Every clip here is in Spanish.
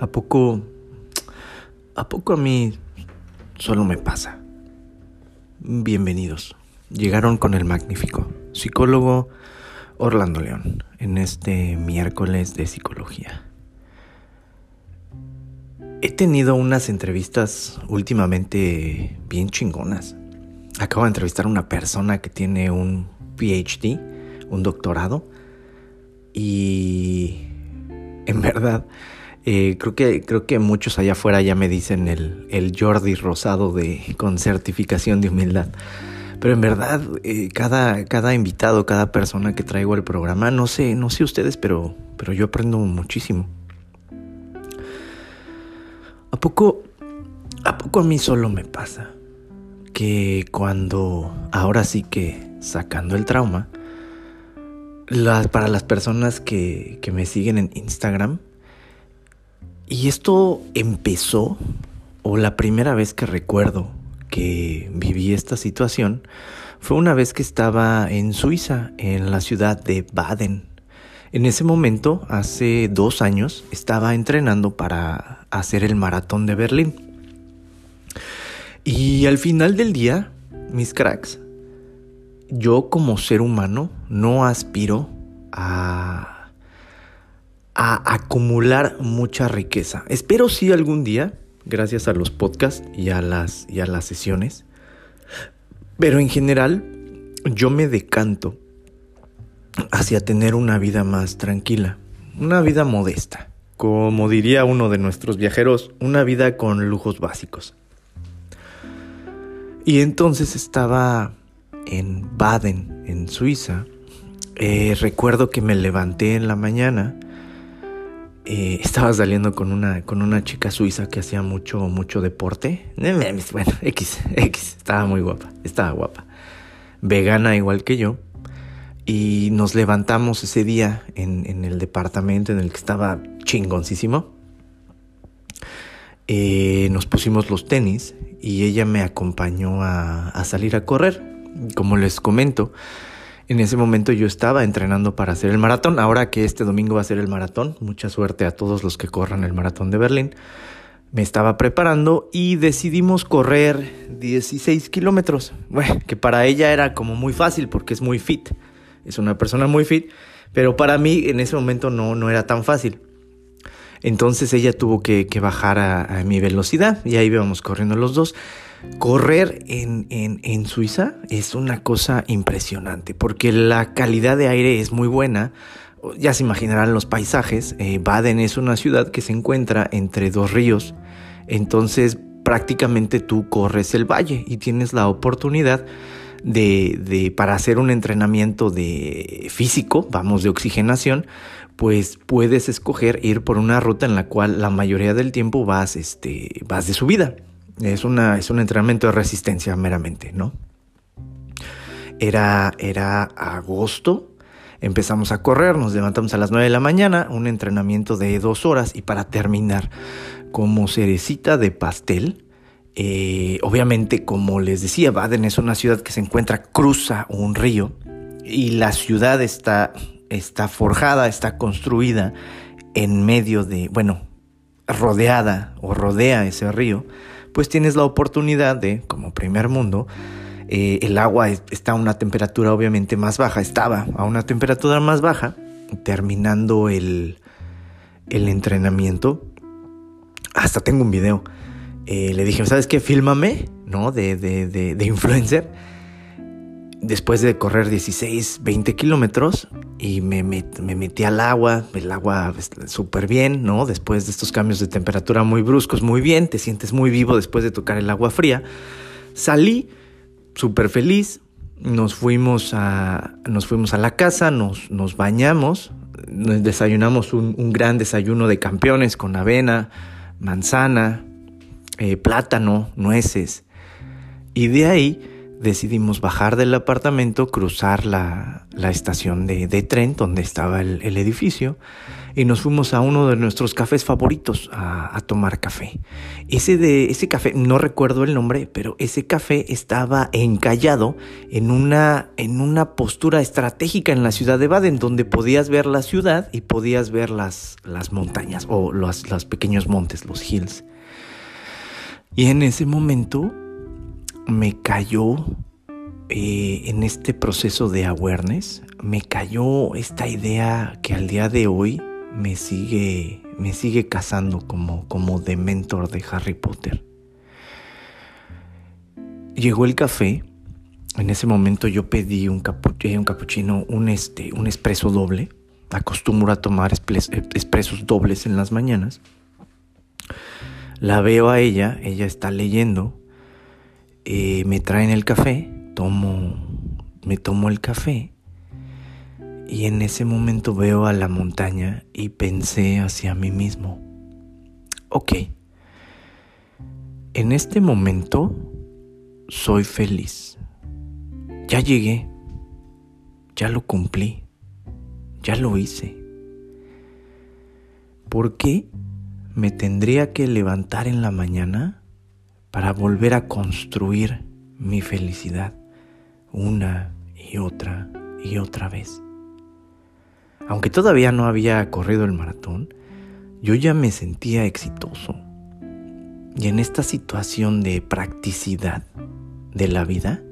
¿A poco... ¿A poco a mí solo me pasa? Bienvenidos. Llegaron con el magnífico psicólogo Orlando León en este miércoles de psicología. He tenido unas entrevistas últimamente bien chingonas. Acabo de entrevistar a una persona que tiene un PhD, un doctorado, y en verdad eh, creo, que, creo que muchos allá afuera ya me dicen el, el Jordi Rosado de, con certificación de humildad. Pero en verdad, eh, cada, cada invitado, cada persona que traigo al programa, no sé, no sé ustedes, pero, pero yo aprendo muchísimo. ¿A poco, a poco a mí solo me pasa que cuando, ahora sí que sacando el trauma, para las personas que, que me siguen en Instagram, y esto empezó, o la primera vez que recuerdo que viví esta situación, fue una vez que estaba en Suiza, en la ciudad de Baden. En ese momento, hace dos años, estaba entrenando para hacer el maratón de Berlín. Y al final del día, mis cracks, yo como ser humano no aspiro a a acumular mucha riqueza. Espero sí algún día, gracias a los podcasts y a las, y a las sesiones. Pero en general, yo me decanto hacia tener una vida más tranquila, una vida modesta. Como diría uno de nuestros viajeros, una vida con lujos básicos. Y entonces estaba en Baden, en Suiza. Eh, recuerdo que me levanté en la mañana eh, estaba saliendo con una, con una chica suiza que hacía mucho, mucho deporte. Eh, bueno, X, X, estaba muy guapa, estaba guapa. Vegana igual que yo. Y nos levantamos ese día en, el departamento en el que estaba chingoncísimo. Eh, nos pusimos los tenis y ella me acompañó a, a salir a correr. Como les comento, en ese momento yo estaba entrenando para hacer el maratón. Ahora que este domingo va a ser el maratón, mucha suerte a todos los que corran el maratón de Berlín. Me estaba preparando y decidimos correr 16 kilómetros. Que para ella era como muy fácil porque es muy fit. Es una persona muy fit. Pero para mí en ese momento no, no era tan fácil. Entonces ella tuvo que, bajar a, mi velocidad y ahí íbamos corriendo los dos. Correr en, en, Suiza es una cosa impresionante porque la calidad de aire es muy buena. Ya se imaginarán los paisajes. Eh, Baden es una ciudad que se encuentra entre dos ríos. Entonces prácticamente tú corres el valle y tienes la oportunidad de, de, para hacer un entrenamiento de físico, vamos, de oxigenación, pues puedes escoger ir por una ruta en la cual la mayoría del tiempo vas, este, vas de subida. Es, una, es un entrenamiento de resistencia meramente, ¿no? Era, era agosto, empezamos a correr, nos levantamos a las 9 de la mañana, un entrenamiento de dos horas y para terminar como cerecita de pastel, eh, obviamente como les decía, Baden es una ciudad que se encuentra, cruza un río y la ciudad está, está forjada, está construida en medio de, bueno, rodeada o rodea ese río pues tienes la oportunidad de, como primer mundo, eh, el agua está a una temperatura obviamente más baja, estaba a una temperatura más baja, terminando el, el entrenamiento. Hasta tengo un video. Eh, le dije, ¿sabes qué? Fílmame, ¿no? De, de, de, de influencer después de correr 16, 20 kilómetros y me, metí al agua, el agua súper bien, ¿no? Después de estos cambios de temperatura muy bruscos, muy bien, te sientes muy vivo después de tocar el agua fría. Salí súper feliz, nos fuimos a, nos fuimos a la casa, nos, nos bañamos, nos desayunamos un, gran desayuno de campeones con avena, manzana, eh, plátano, nueces. Y de ahí decidimos bajar del apartamento, cruzar la, estación de, tren donde estaba el, edificio y nos fuimos a uno de nuestros cafés favoritos a, tomar café. Ese, de, ese café, no recuerdo el nombre, pero ese café estaba encallado en una, en una postura estratégica en la ciudad de Baden, donde podías ver la ciudad y podías ver las, las montañas o los, los pequeños montes, los hills. Y en ese momento me cayó eh, en este proceso de awareness, me cayó esta idea que al día de hoy me sigue, me sigue cazando como, como de mentor de Harry Potter. Llegó el café. En ese momento yo pedí un, un cappuccino, un, este, un espresso doble. Acostumbro a tomar expresos dobles en las mañanas. La veo a ella, ella está leyendo eh, me traen el café, tomo, me tomo el café y en ese momento veo a la montaña y pensé hacia mí mismo, ok, en este momento soy feliz, ya llegué, ya lo cumplí, ya lo hice. ¿Por qué me tendría que levantar en la mañana para volver a construir mi felicidad una y otra y otra vez. Aunque todavía no había corrido el maratón, yo ya me sentía exitoso. Y en esta situación de practicidad de la vida,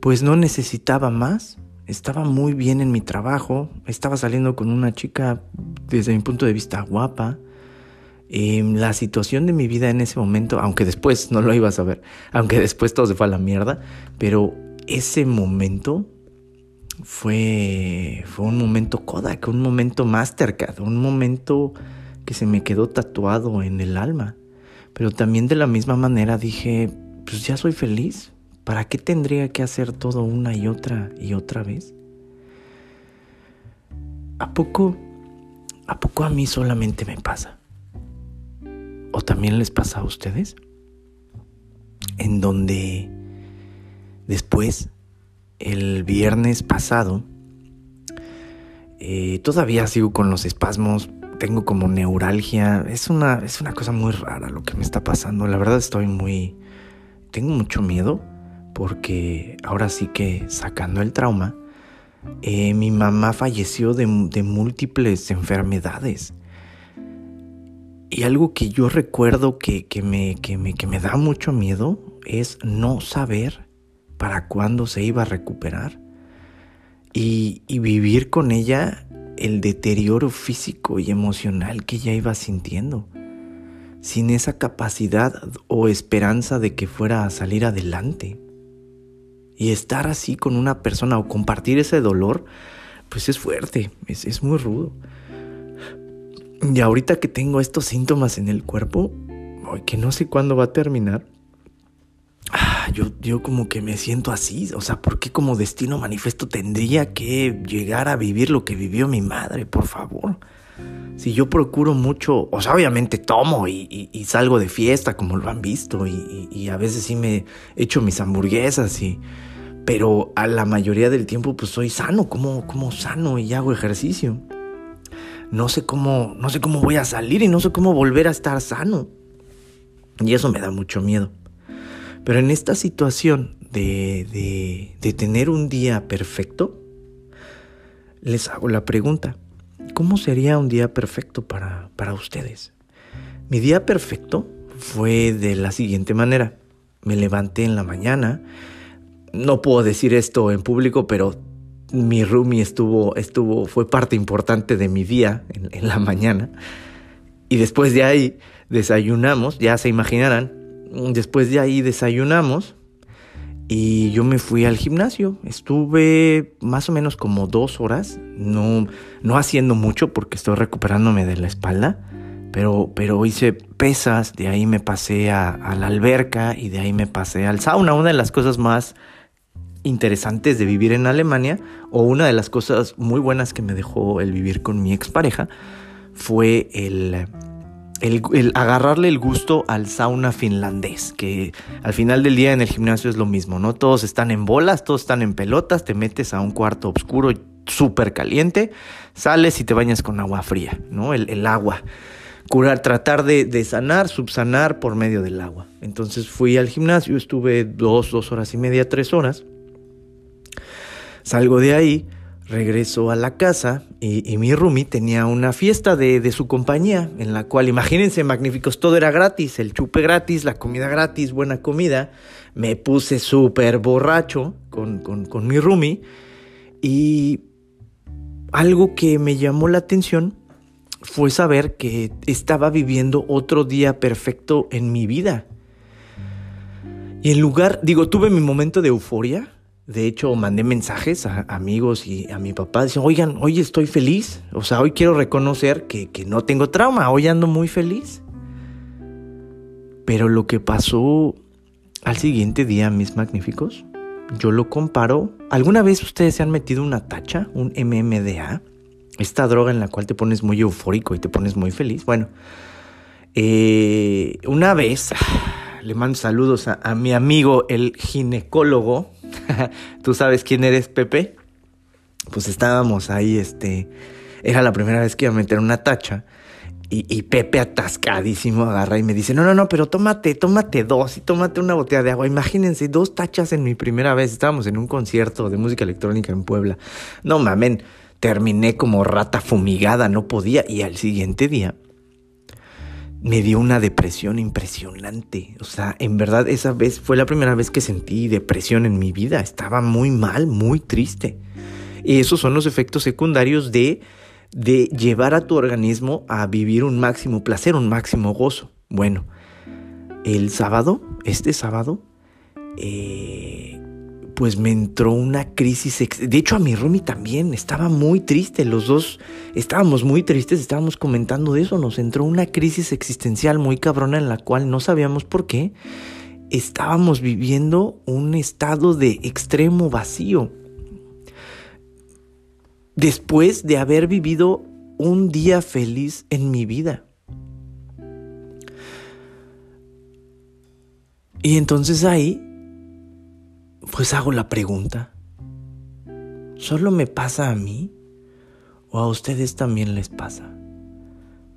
pues no necesitaba más. Estaba muy bien en mi trabajo, estaba saliendo con una chica desde mi punto de vista guapa, Em, la situación de mi vida en ese momento, aunque después no lo iba a saber, aunque después todo se fue a la mierda, pero ese momento fue, fue un momento Kodak, un momento Mastercard, un momento que se me quedó tatuado en el alma. Pero también de la misma manera dije, pues ya soy feliz, ¿para qué tendría que hacer todo una y otra y otra vez? ¿A poco, a poco a mí solamente me pasa? ¿O también les pasa a ustedes? En donde después, el viernes pasado, eh, todavía sigo con los espasmos, tengo como neuralgia, es una, es una cosa muy rara lo que me está pasando, la verdad estoy muy... Tengo mucho miedo porque ahora sí que sacando el trauma, eh, mi mamá falleció de, de múltiples enfermedades. Y algo que yo recuerdo que, me, que, me, que me da mucho miedo es no saber para cuándo se iba a recuperar y, y vivir con ella el deterioro físico y emocional que ella iba sintiendo, sin esa capacidad o esperanza de que fuera a salir adelante. Y estar así con una persona o compartir ese dolor, pues es fuerte, es, es muy rudo. Y ahorita que tengo estos síntomas en el cuerpo, que no sé cuándo va a terminar, ah, yo, yo como que me siento así. O sea, ¿por qué como destino manifiesto tendría que llegar a vivir lo que vivió mi madre, por favor? Si yo procuro mucho, o sea, obviamente tomo y, salgo de fiesta, como lo han visto, y, y, a veces sí me echo mis hamburguesas, y, pero a la mayoría del tiempo pues soy sano, como, como sano y hago ejercicio no sé cómo, no sé cómo voy a salir y no sé cómo volver a estar sano. Y eso me da mucho miedo. Pero en esta situación de, de, tener un día perfecto, les hago la pregunta, ¿cómo sería un día perfecto para, para ustedes? Mi día perfecto fue de la siguiente manera. Me levanté en la mañana. No puedo decir esto en público, pero mi roomie estuvo, estuvo, fue parte importante de mi día en, la mañana. Y después de ahí desayunamos, ya se imaginarán, después de ahí desayunamos y yo me fui al gimnasio. Estuve más o menos como dos horas, no, no haciendo mucho porque estoy recuperándome de la espalda, pero, pero hice pesas, de ahí me pasé a, a la alberca y de ahí me pasé al sauna, una de las cosas más interesantes de vivir en Alemania o una de las cosas muy buenas que me dejó el vivir con mi expareja fue el, el, agarrarle el gusto al sauna finlandés, que al final del día en el gimnasio es lo mismo, ¿no? Todos están en bolas, todos están en pelotas, te metes a un cuarto oscuro súper caliente, sales y te bañas con agua fría, ¿no? El, agua. Curar, tratar de, sanar, subsanar por medio del agua. Entonces fui al gimnasio, estuve dos, dos horas y media, tres horas. Salgo de ahí Regreso a la casa y, mi roomie tenía una fiesta de, su compañía en la cual, imagínense, magníficos, todo era gratis, el chupe gratis, la comida gratis, buena comida. Me puse súper borracho con, con mi roomie y algo que me llamó la atención fue saber que estaba viviendo otro día perfecto en mi vida. Y en lugar, digo, tuve mi momento de euforia, de hecho, mandé mensajes a amigos y a mi papá. Dicen, oigan, hoy estoy feliz. O sea, hoy quiero reconocer que, no tengo trauma. Hoy ando muy feliz. Pero lo que pasó al siguiente día, mis magníficos, yo lo comparo. ¿Alguna vez ustedes se han metido una tacha, un MMDA? Esta droga en la cual te pones muy eufórico y te pones muy feliz. Bueno, eh, una vez le mando saludos a mi amigo, el ginecólogo Tú sabes quién eres, Pepe. Pues estábamos ahí, este. Era la primera vez que iba a meter una tacha. Y, Pepe atascadísimo agarra y me dice, no, no, no, pero tómate, tómate dos y tómate una botella de agua. Imagínense, dos tachas en mi primera vez. Estábamos en un concierto de música electrónica en Puebla. No mamen, terminé como rata fumigada, no podía. Y al siguiente día me dio una depresión impresionante. O sea, en verdad esa vez fue la primera vez que sentí depresión en mi vida. Estaba muy mal, muy triste. Y esos son los efectos secundarios de, de llevar a tu organismo a vivir un máximo placer, un máximo gozo. Bueno, el sábado, este sábado, eh, pues me entró una crisis. De hecho, a mi Rumi también estaba muy triste. Los dos estábamos muy tristes, estábamos comentando de eso. Nos entró una crisis existencial muy cabrona en la cual no sabíamos por qué. Estábamos viviendo un estado de extremo vacío. Después de haber vivido un día feliz en mi vida. Y entonces ahí pues hago la pregunta, ¿solo me pasa a mí o a ustedes también les pasa?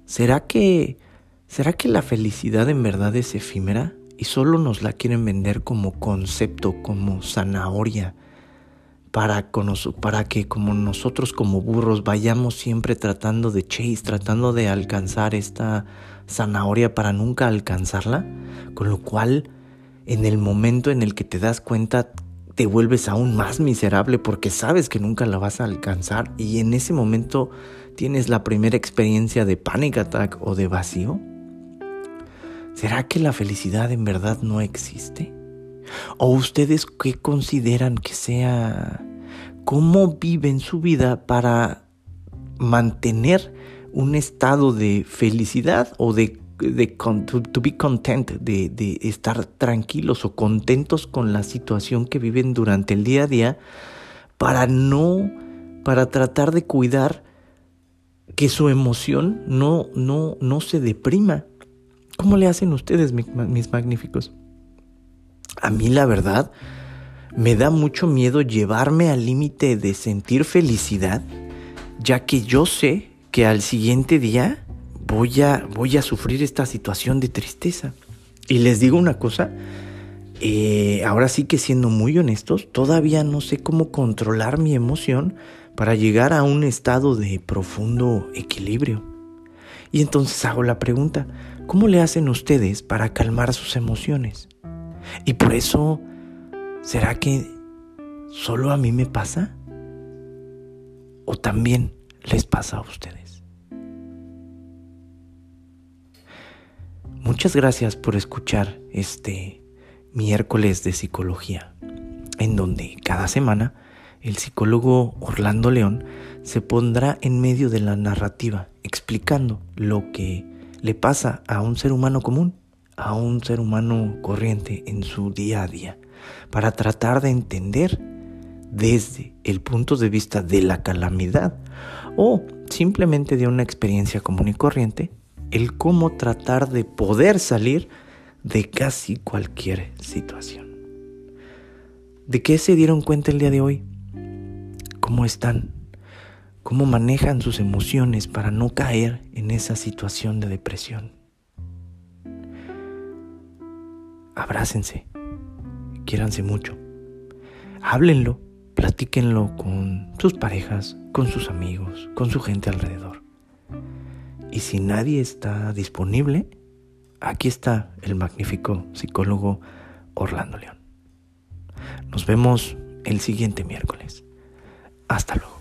¿Será que será que la felicidad en verdad es efímera y solo nos la quieren vender como concepto, como zanahoria? Para, para, que como nosotros como burros vayamos siempre tratando de chase, tratando de alcanzar esta zanahoria para nunca alcanzarla, con lo cual en el momento en el que te das cuenta te vuelves aún más miserable porque sabes que nunca la vas a alcanzar y en ese momento tienes la primera experiencia de panic attack o de vacío? ¿Será que la felicidad en verdad no existe? ¿O ustedes qué consideran que sea? ¿Cómo viven su vida para mantener un estado de felicidad o de de to, be content, de, de, estar tranquilos o contentos con la situación que viven durante el día a día, para no, para tratar de cuidar que su emoción no, no, no se deprima. ¿Cómo le hacen ustedes, mis magníficos? A mí la verdad me da mucho miedo llevarme al límite de sentir felicidad, ya que yo sé que al siguiente día voy a, voy a sufrir esta situación de tristeza. Y les digo una cosa, eh, ahora sí que siendo muy honestos, todavía no sé cómo controlar mi emoción para llegar a un estado de profundo equilibrio. Y entonces hago la pregunta, ¿cómo le hacen ustedes para calmar sus emociones? Y por eso, ¿será que solo a mí me pasa? ¿O también les pasa a ustedes? Muchas gracias por escuchar este miércoles de psicología, en donde cada semana el psicólogo Orlando León se pondrá en medio de la narrativa explicando lo que le pasa a un ser humano común, a un ser humano corriente en su día a día, para tratar de entender desde el punto de vista de la calamidad o simplemente de una experiencia común y corriente el cómo tratar de poder salir de casi cualquier situación. ¿De qué se dieron cuenta el día de hoy? ¿Cómo están? ¿Cómo manejan sus emociones para no caer en esa situación de depresión? Abrácense, quiéranse mucho, háblenlo, platíquenlo con sus parejas, con sus amigos, con su gente alrededor. Y si nadie está disponible, aquí está el magnífico psicólogo Orlando León. Nos vemos el siguiente miércoles. Hasta luego.